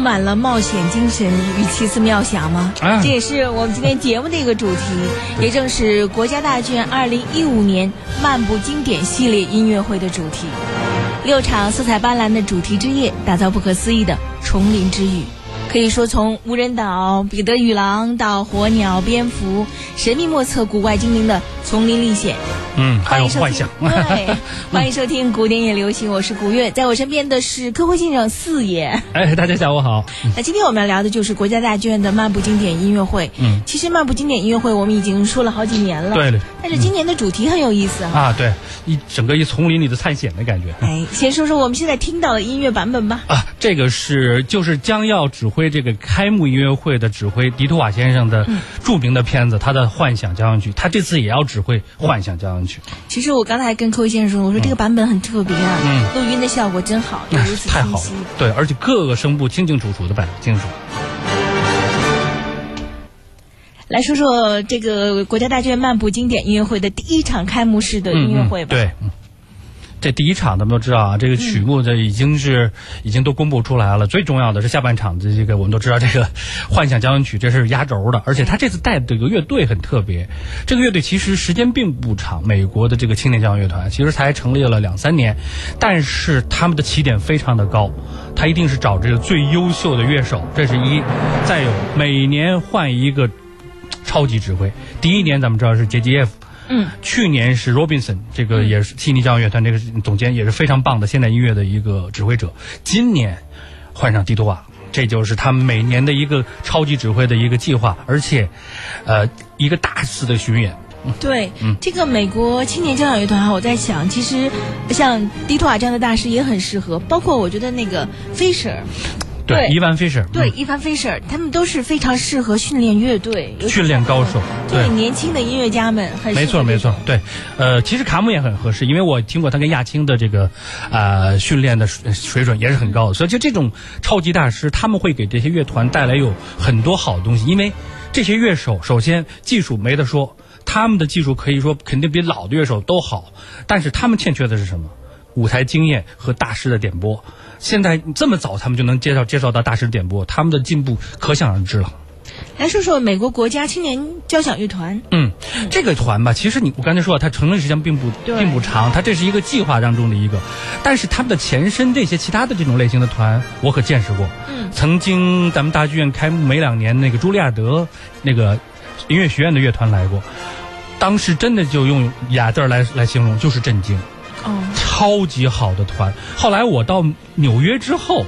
充满了冒险精神与奇思妙想吗？啊这也是我们今天节目的一个主题，也正是国家大剧院二零一五年漫步经典系列音乐会的主题。六场色彩斑斓的主题之夜，打造不可思议的丛林之旅。可以说，从无人岛、彼得与狼到火鸟、蝙蝠，神秘莫测、古怪精灵的丛林历险。嗯，还欢迎收听有幻想，对，欢迎收听古典也流行，我是古月，在我身边的是科辉先生四爷。哎，大家下午好。那今天我们要聊的就是国家大剧院的漫步经典音乐会。嗯，其实漫步经典音乐会我们已经说了好几年了，对了但是今年的主题很有意思哈。啊，对，一整个一丛林里的探险的感觉。哎，先说说我们现在听到的音乐版本吧。啊，这个是就是将要指挥这个开幕音乐会的指挥迪图瓦先生的著名的片子，他的《幻想交响曲》，他这次也要指挥《幻想交响曲》。其实我刚才跟科辉先生说，我说这个版本很特别啊，嗯录音的效果真好，又哎如此太好对，而且各个声部清清楚楚的摆得清楚。来说说这个国家大剧院漫步经典音乐会的第一场开幕式的音乐会吧。嗯嗯、对。嗯这第一场咱们都知道啊，这个曲目这已经是、已经都公布出来了。最重要的是下半场的这个，我们都知道这个《幻想交响曲》这是压轴的，而且他这次带的这个乐队很特别。这个乐队其实时间并不长，美国的这个青年交响乐团其实才成立了两三年，但是他们的起点非常的高，他一定是找这个最优秀的乐手，这是一。再有每年换一个超级指挥，第一年咱们知道是杰基耶夫。嗯，去年是 Robinson，这个也是悉尼交响乐团这个总监，也是非常棒的现代音乐的一个指挥者。今年换上迪托瓦，这就是他们每年的一个超级指挥的一个计划，而且，呃，一个大肆的巡演。对，嗯这个美国青年交响乐团哈，我在想，其实像迪托瓦这样的大师也很适合，包括我觉得那个 Fisher。对伊万菲舍，对，嗯伊凡菲舍，他们都是非常适合训练乐队、训练高手，对年轻的音乐家们很没错没错，对，呃，其实卡姆也很合适，因为我听过他跟亚青的这个呃训练的水水准也是很高的，所以就这种超级大师，他们会给这些乐团带来有很多好东西，因为这些乐手首先技术没得说，他们的技术可以说肯定比老的乐手都好，但是他们欠缺的是什么？舞台经验和大师的点拨，现在这么早他们就能介绍介绍到大师点播，他们的进步可想而知了。来说说美国国家青年交响乐团。嗯，这个团吧，其实你我刚才说了，它成立时间并不并不长，它这是一个计划当中的一个，但是他们的前身这些其他的这种类型的团，我可见识过。嗯，曾经咱们大剧院开幕没两年，那个茱莉亚德那个音乐学院的乐团来过，当时真的就用俩字儿来来形容，就是震惊。超级好的团。后来我到纽约之后，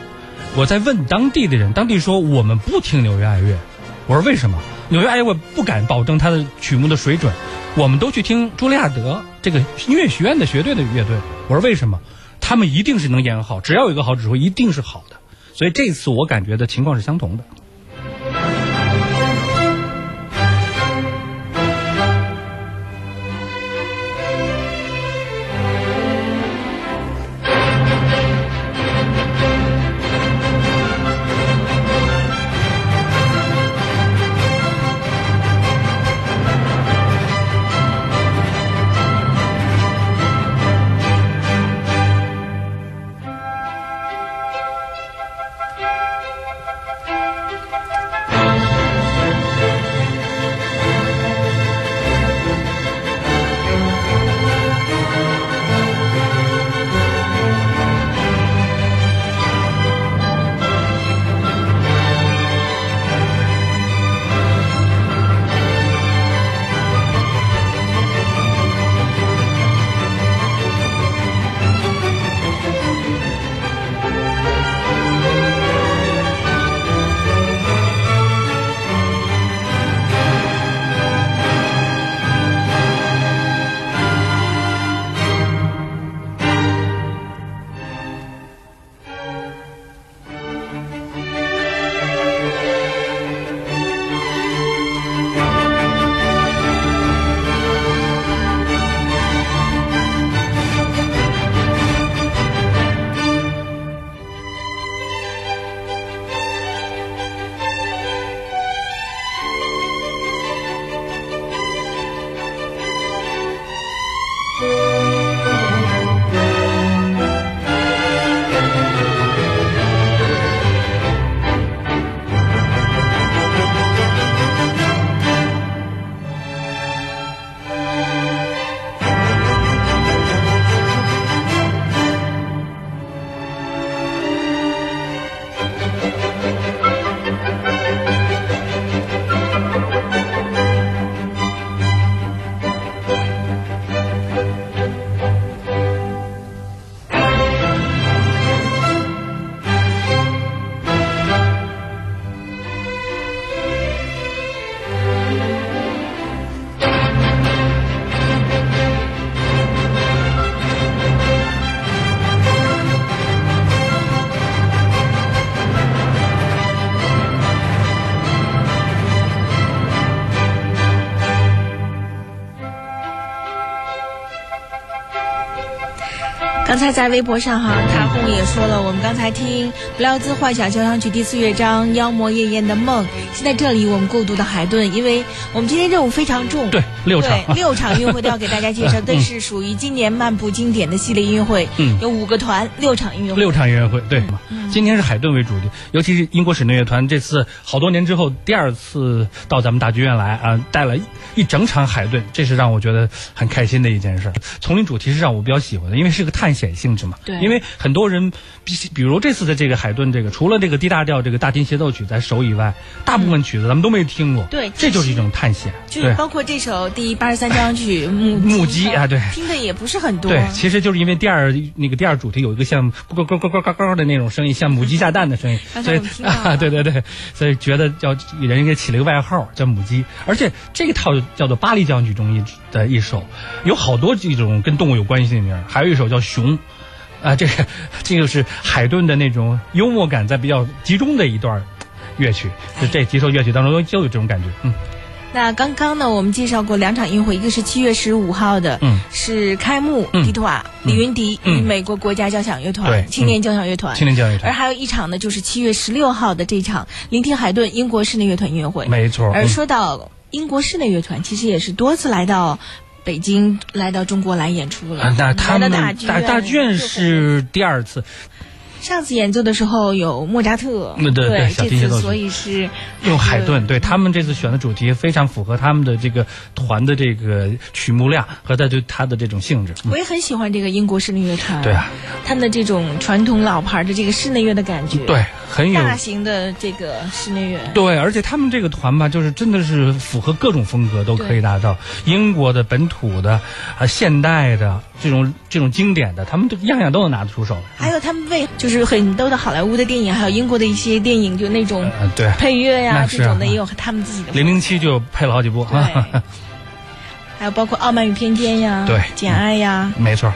我在问当地的人，当地说我们不听纽约爱乐。我说为什么？纽约爱乐不敢保证他的曲目的水准，我们都去听茱莉亚德这个音乐学院的学队的乐队。我说为什么？他们一定是能演好，只要有一个好指挥，一定是好的。所以这次我感觉的情况是相同的。他在微博上哈，塔红也说了，我们刚才听不料兹幻想交响曲第四乐章《妖魔夜宴的梦》，现在这里我们过渡到海顿，因为我们今天任务非常重，对，六场，对，六场音乐会都要给大家介绍，这是属于今年漫步经典的系列音乐会，嗯有五个团，六场音乐会，六场音乐会，对嗯？今天是海顿为主题，尤其是英国室内乐团这次好多年之后第二次到咱们大剧院来啊，带了一一整场海顿，这是让我觉得很开心的一件事。丛林主题是让我比较喜欢的，因为是个探险性质嘛。对因为很多人，比比如这次的这个海顿，这个除了这个 D 大调这个大提协奏曲咱熟以外，大部分曲子咱们都没听过。对这就是一种探险。就是包括这首第八十三交响曲《母母鸡啊对。听的也不是很多，对，其实就是因为第二那个第二主题有一个像咕咕咕咕咕咕咕的那种声音，像母鸡下蛋的声音，所以啊，对对对，所以觉得叫人给起了一个外号叫母鸡，而且这一套叫做巴黎交响曲中一的一首，有好多这种跟动物有关系的名儿，还有一首叫熊。啊，这个这个是海顿的那种幽默感在比较集中的一段乐曲，就这几首乐曲当中都都有这种感觉，嗯。那刚刚呢，我们介绍过两场音乐会，一个是七月十五号的，嗯。是开幕，嗯迪托瓦、李云迪嗯。与美国国家交响乐团、对。青年交响乐团。青年交响乐团。而还有一场呢，就是七月十六号的这场聆听海顿英国室内乐团音乐会。没错。而嗯说到英国室内乐团，其实也是多次来到北京、来到中国来演出了。啊，那他们大大大剧院是第二次，上次演奏的时候有莫扎特，嗯对对小这提协奏曲次所以是用海顿，对他们这次选的主题非常符合他们的这个团的这个曲目量和他对他的这种性质。嗯。我也很喜欢这个英国室内乐团，对啊，他们的这种传统老牌的这个室内乐的感觉，，对，很有。大型的这个室内乐，对，而且他们这个团吧，就是真的是符合各种风格都可以达到，英国的、本土的、啊现代的这种这种经典的，他们都样样都能拿得出手。还有他们为就是很多的好莱坞的电影，还有英国的一些电影，就那种呃，对，配乐呀、这种的啊也有他们自己的。零零七就配了好几部。对，还有包括《傲慢与偏见》呀，对《简爱》呀，没错。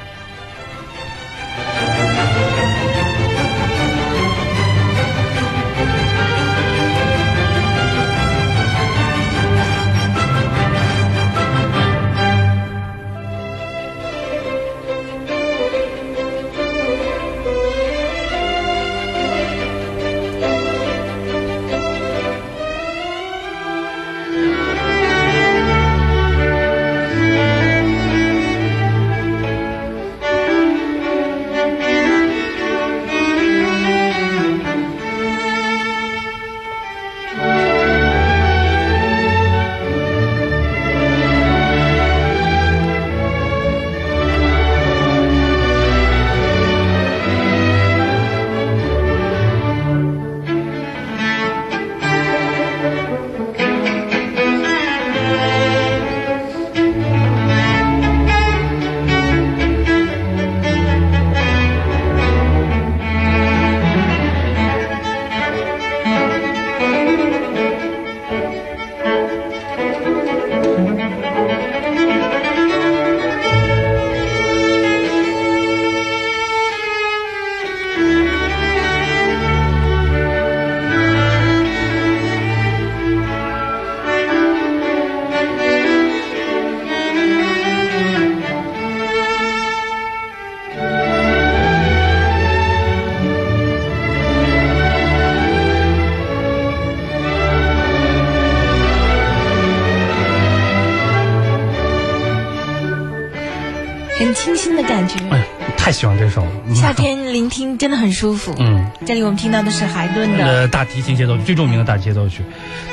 感觉。哎，太喜欢这首了。嗯夏天聆听真的很舒服。嗯，这里我们听到的是海顿的，呃，大提琴协奏曲最著名的大提协奏曲，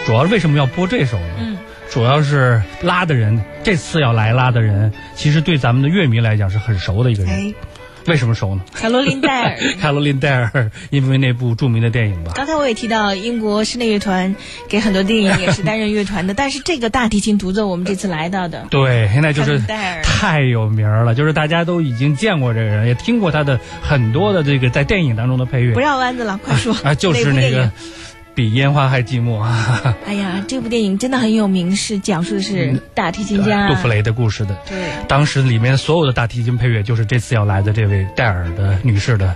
主要为什么要播这首呢？嗯，主要是拉的人，这次要来拉的人，其实对咱们的乐迷来讲是很熟的一个人。哎，为什么熟呢？卡罗琳戴尔。卡罗琳戴尔，因为那部著名的电影吧。刚才我也提到，英国室内乐团给很多电影也是担任乐团的，但是这个大提琴独奏，我们这次来到的，对，现在就是戴尔太有名了，就是大家都已经见过这个人，也听过他的很多的这个在电影当中的配乐不。绕弯子了，快说啊，就是那个比烟花还寂寞啊，哎呀，这部电影真的很有名，是讲述的是大提琴家杜弗雷的故事的。对，当时里面所有的大提琴配乐，就是这次要来的这位戴尔的女士的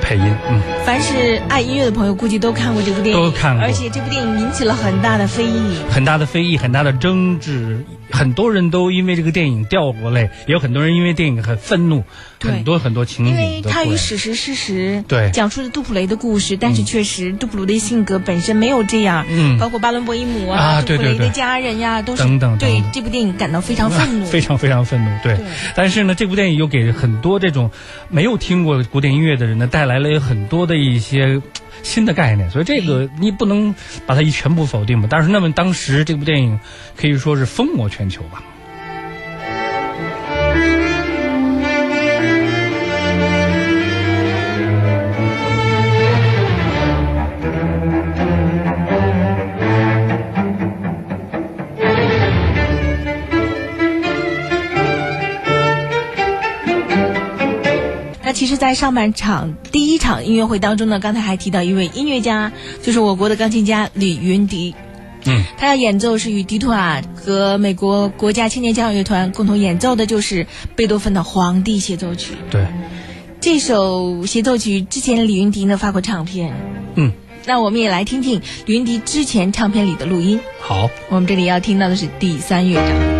配音。嗯，凡是爱音乐的朋友，估计都看过这部电影，都看过而且这部电影引起了很大的非议。很大的非议，很大的争执，很很多人都因为这个电影掉过泪，也有很多人因为电影很愤怒，很多很多情因为它与史实事实对。讲述了杜普雷的故事，但是确实杜普雷的性格本身没有这样，嗯。包括巴伦博伊姆啊啊，杜普雷的家人呀，都是等等对这部电影感到非常愤怒，非常非常愤怒，对。但是呢，这部电影又给很多这种没有听过古典音乐的人呢，带来了很多的一些嘖新的概念。所以这个你不能把它一全部否定吧。但是那么当时这部电影可以说是风靡全球吧。其实，在上半场第一场音乐会当中呢，刚才还提到一位音乐家，就是我国的钢琴家李云迪。嗯，他要演奏是与迪图瓦和美国国家青年交响乐团共同演奏的，就是贝多芬的《皇帝协奏曲》。对，这首协奏曲之前李云迪呢发过唱片，嗯，那我们也来听听李云迪之前唱片里的录音。好。我们这里要听到的是第三乐章。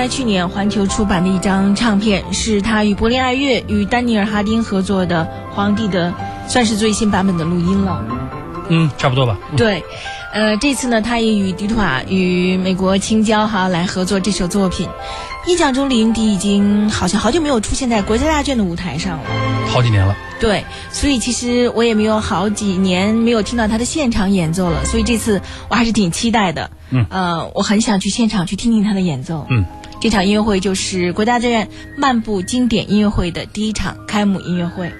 在去年环球出版的一张唱片，是他与柏林爱乐与丹尼尔哈丁合作的《皇帝》的，算是最新版本的录音了。嗯，差不多吧。对，呃，这次呢，他也与迪图瓦与美国青椒哈来合作这首作品。印象中，李云迪已经好像好久没有出现在国家大剧院的舞台上了。好几年了。对，所以其实我也没有好几年没有听到他的现场演奏了，所以这次我还是挺期待的。嗯呃，我很想去现场去听听他的演奏。嗯，这场音乐会就是国家大剧院漫步经典音乐会的第一场开幕音乐会。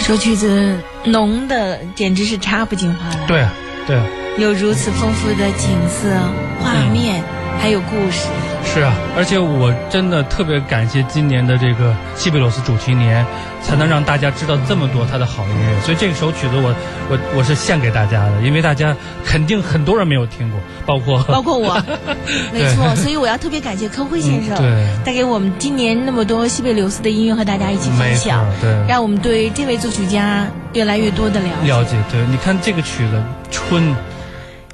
首曲子浓的简直是插不进话来。对啊，对啊，有如此丰富的景色、画面，还有故事。是啊，而且我真的特别感谢今年的这个西贝柳斯主题年，才能让大家知道这么多他的好音乐。所以这首曲子我我我是献给大家的，因为大家肯定很多人没有听过，包括 包括我，没错。所以我要特别感谢柯辉先生，对，带给我们今年那么多西贝柳斯的音乐和大家一起分享，对，让我们对这位作曲家越来越多的了解。了解，对，你看这个曲子《春》。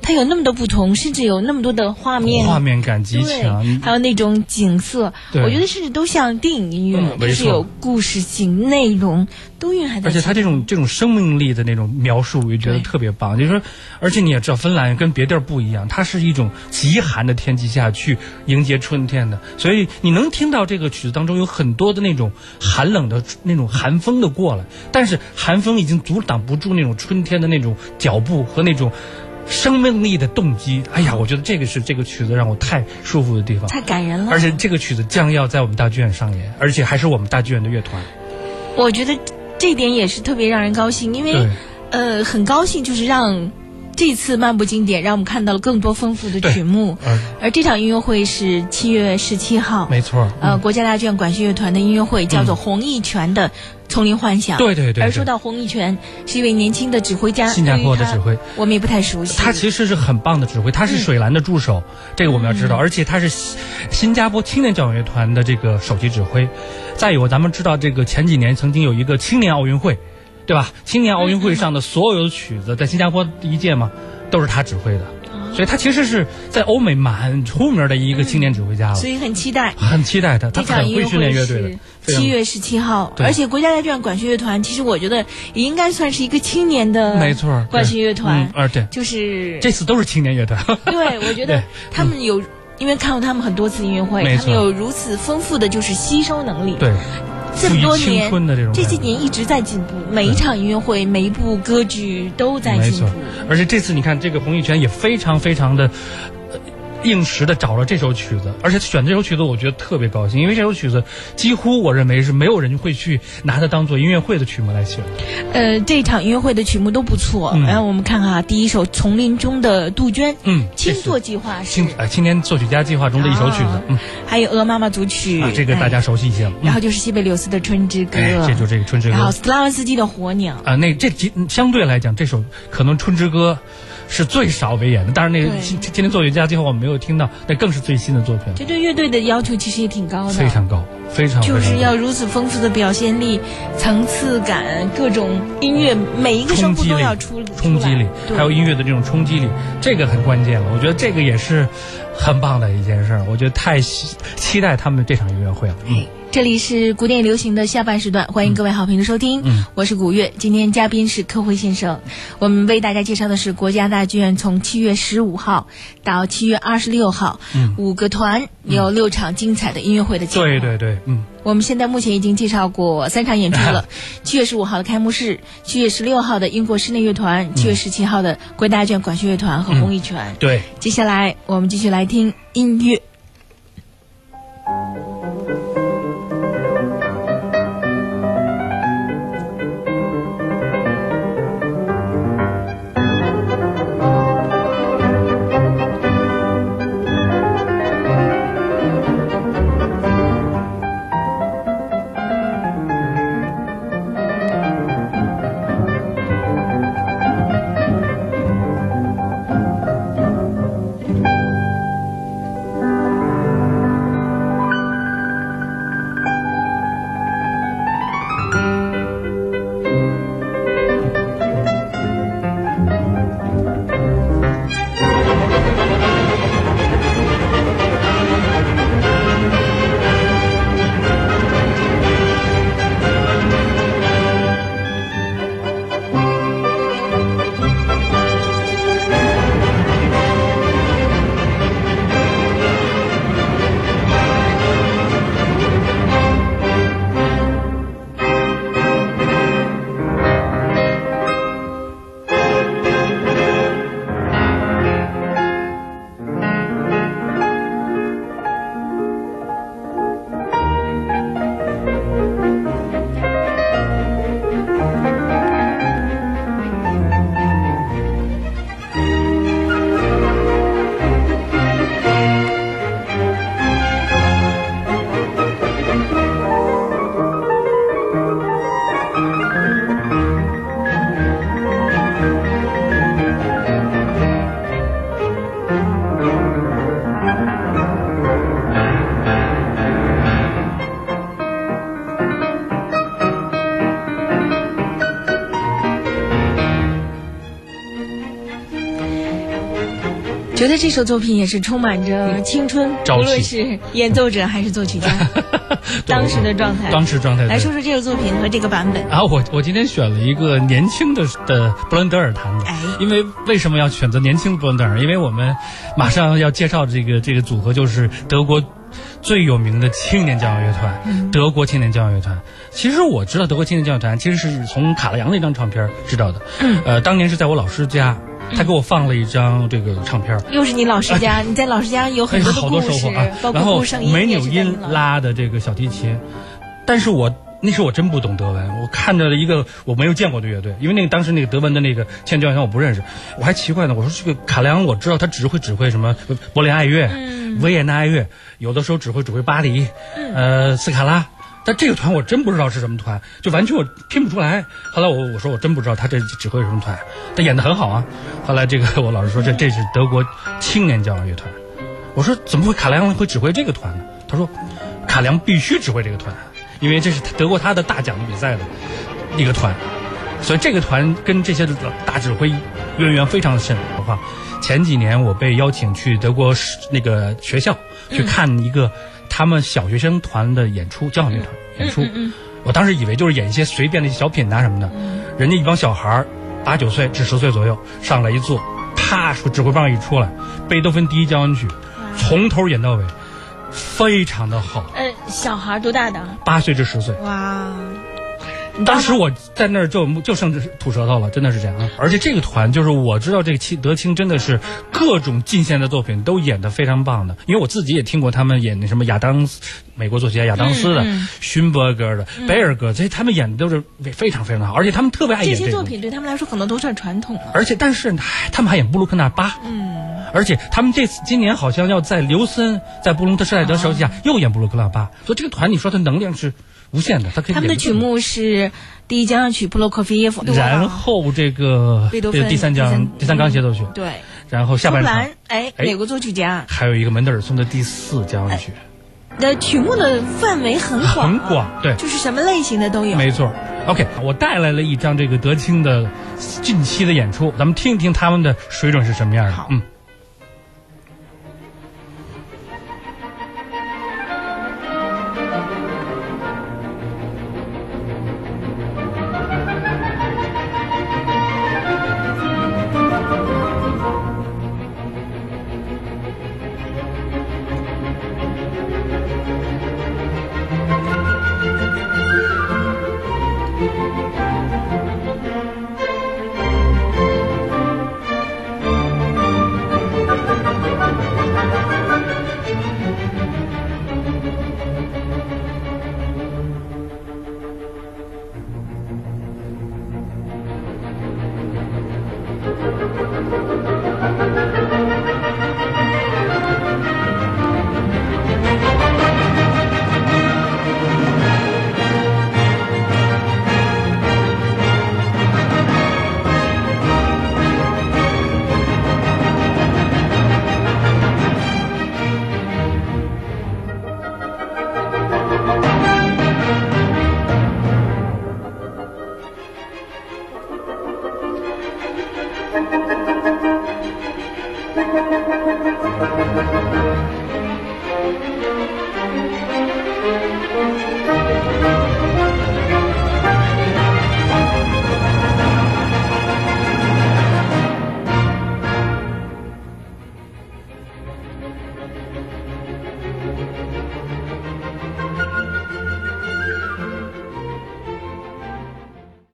它有那么多不同，甚至有那么多的画面，画面感极强，还有那种景色，我觉得甚至都像电影音乐，就是有故事性、内容都蕴含在。而且它这种这种生命力的那种描述，我觉得特别棒。就是说，而且你也知道，芬兰跟别地儿不一样，它是一种极寒的天气下去迎接春天的，所以你能听到这个曲子当中有很多的那种寒冷的那种寒风的过来，但是寒风已经阻挡不住那种春天的那种脚步和那种。生命力的动机，哎呀，我觉得这个是这个曲子让我太舒服的地方，太感人了。而且这个曲子将要在我们大剧院上演，而且还是我们大剧院的乐团。我觉得这点也是特别让人高兴，因为呃，很高兴就是让。这次漫步经典，让我们看到了更多丰富的曲目。而这场音乐会是七月十七号，没错。呃，国家大剧院管弦乐团的音乐会叫做洪义泉的《丛林幻想》。对对对。而说到洪一泉，是一位年轻的指挥家，新加坡的指挥，我们也不太熟悉。他其实是很棒的指挥，他是水蓝的助手，这个我们要知道。而且他是新加坡青年交响乐团的这个首席指挥。再有，咱们知道这个前几年曾经有一个青年奥运会。对吧？青年奥运会上的所有的曲子，在新加坡第一届嘛，都是他指挥的，所以他其实是在欧美蛮出名的一个青年指挥家了。所以很期待，很期待他，他很会训练乐队的。七月十七号，而且国家大剧院管弦乐团，其实我觉得也应该算是一个青年的，没错，管弦乐团。啊，对，就是这次都是青年乐团。对，我觉得 他们有，因为看过他们很多次音乐会，他们有如此丰富的就是吸收能力。对。这么多年，这些年一直在进步，每一场音乐会，每一部歌剧都在进步。而且这次你看，这个洪玉泉也非常非常的。应时的找了这首曲子，而且选这首曲子，我觉得特别高兴，因为这首曲子几乎我认为是没有人会去拿它当做音乐会的曲目来选。呃，这场音乐会的曲目都不错。然后我们看看啊，第一首《丛林中的杜鹃》，嗯，青作计划是青呃青年作曲家计划中的一首曲子，嗯，还有《鹅妈妈组曲》，啊这个大家熟悉一些了。然后就是西贝柳斯的《春之歌》，这就这个《春之歌》。然后斯拉文斯基的《火鸟》啊，那这几相对来讲，这首可能《春之歌》。是最少为演的，当然那个今今天作曲家最后我们没有听到，那更是最新的作品。这对乐队的要求其实也挺高的，非常高，非常就是要如此丰富的表现力、层次感、各种音乐每一个声部都要出冲击力，还有音乐的这种冲击力，这个很关键了。我觉得这个也是很棒的一件事儿，我觉得太期待他们这场音乐会了。嗯。这里是古典流行的下半时段，欢迎各位好评的收听。嗯，我是古月，今天嘉宾是柯辉先生。我们为大家介绍的是国家大剧院从七月十五号到七月二十六号，嗯，五个团有六场精彩的音乐会的节目。对对对，嗯，我们现在目前已经介绍过三场演出了。七月十五号的开幕式，七月十六号的英国室内乐团，七月十七号的国家大剧院管弦乐团和公益团。对，接下来我们继续来听音乐。觉得这首作品也是充满着青春，无论是演奏者还是作曲家，当时的状态。当时状态来说说这首作品和这个版本。啊我我今天选了一个年轻的的布伦德尔弹的哎，因为为什么要选择年轻的布伦德尔？因为我们马上要介绍这个这个组合就是德国最有名的青年交响乐团，嗯德国青年交响乐团。其实我知道德国青年交响乐团，其实是从卡拉扬那张唱片知道的。嗯呃，当年是在我老师家，他给我放了一张这个唱片。又是你老师家，你在老师家有哎很好多收获啊，！包然后括顾圣音梅纽也是在你因拉的这个小提琴，但是我那时候我真不懂德文，我看着了一个我没有见过的乐队，因为那个当时那个德文的那个签交响我不认识，我还奇怪呢，我说这个卡莱昂我知道他只会指挥什么柏林爱乐、嗯维也纳爱乐，有的时候只会指挥巴黎，呃斯卡拉。但这个团我真不知道是什么团，就完全我拼不出来。后来我我说我真不知道他这指挥是什么团，他演的很好啊。后来这个 我老师说这这是德国青年交响乐团，我说怎么会卡良会指挥这个团呢？他说，卡良必须指挥这个团，因为这是得过他的大奖的比赛的一个团，所以这个团跟这些大指挥渊源非常深。的话，前几年我被邀请去德国是那个学校去看一个他们小学生团的演出，交响乐团演出。我当时以为就是演一些随便的小品啊什么的，人家一帮小孩儿八九岁至十岁左右上来一坐，啪，指挥棒一出来，贝多芬第一交响曲，从头演到尾，非常的好。呃，小孩多大的？八岁至十岁，哇！当时我在那儿就就剩吐舌头了，真的是这样啊！而且这个团就是我知道这个青德清真的是各种近现代作品都演得非常棒的，因为我自己也听过他们演那什么亚当斯，美国作曲家亚当斯的、嗯勋伯格的、贝尔格，这些他们演的都是非常非常好，而且他们特别爱演这。些作品对他们来说可能都算传统了。而且，但是唉他们还演布鲁克纳巴，嗯，而且他们这次今年好像要在刘森在布隆特施泰德手底下又演布鲁克纳巴，所以这个团你说他能量是无限的，它可以他们的曲目是第一交响曲普罗科菲耶夫，然后这个贝多芬这个第三第三讲第三钢协奏曲，对，然后下半场。哎，哎。美国作曲家。还有一个门德尔松的第四交响曲，的曲目的范围很广啊，很广，对，就是什么类型的都有。没错。OK，我带来了一张这个德清的近期的演出，咱们听一听他们的水准是什么样的。好。嗯。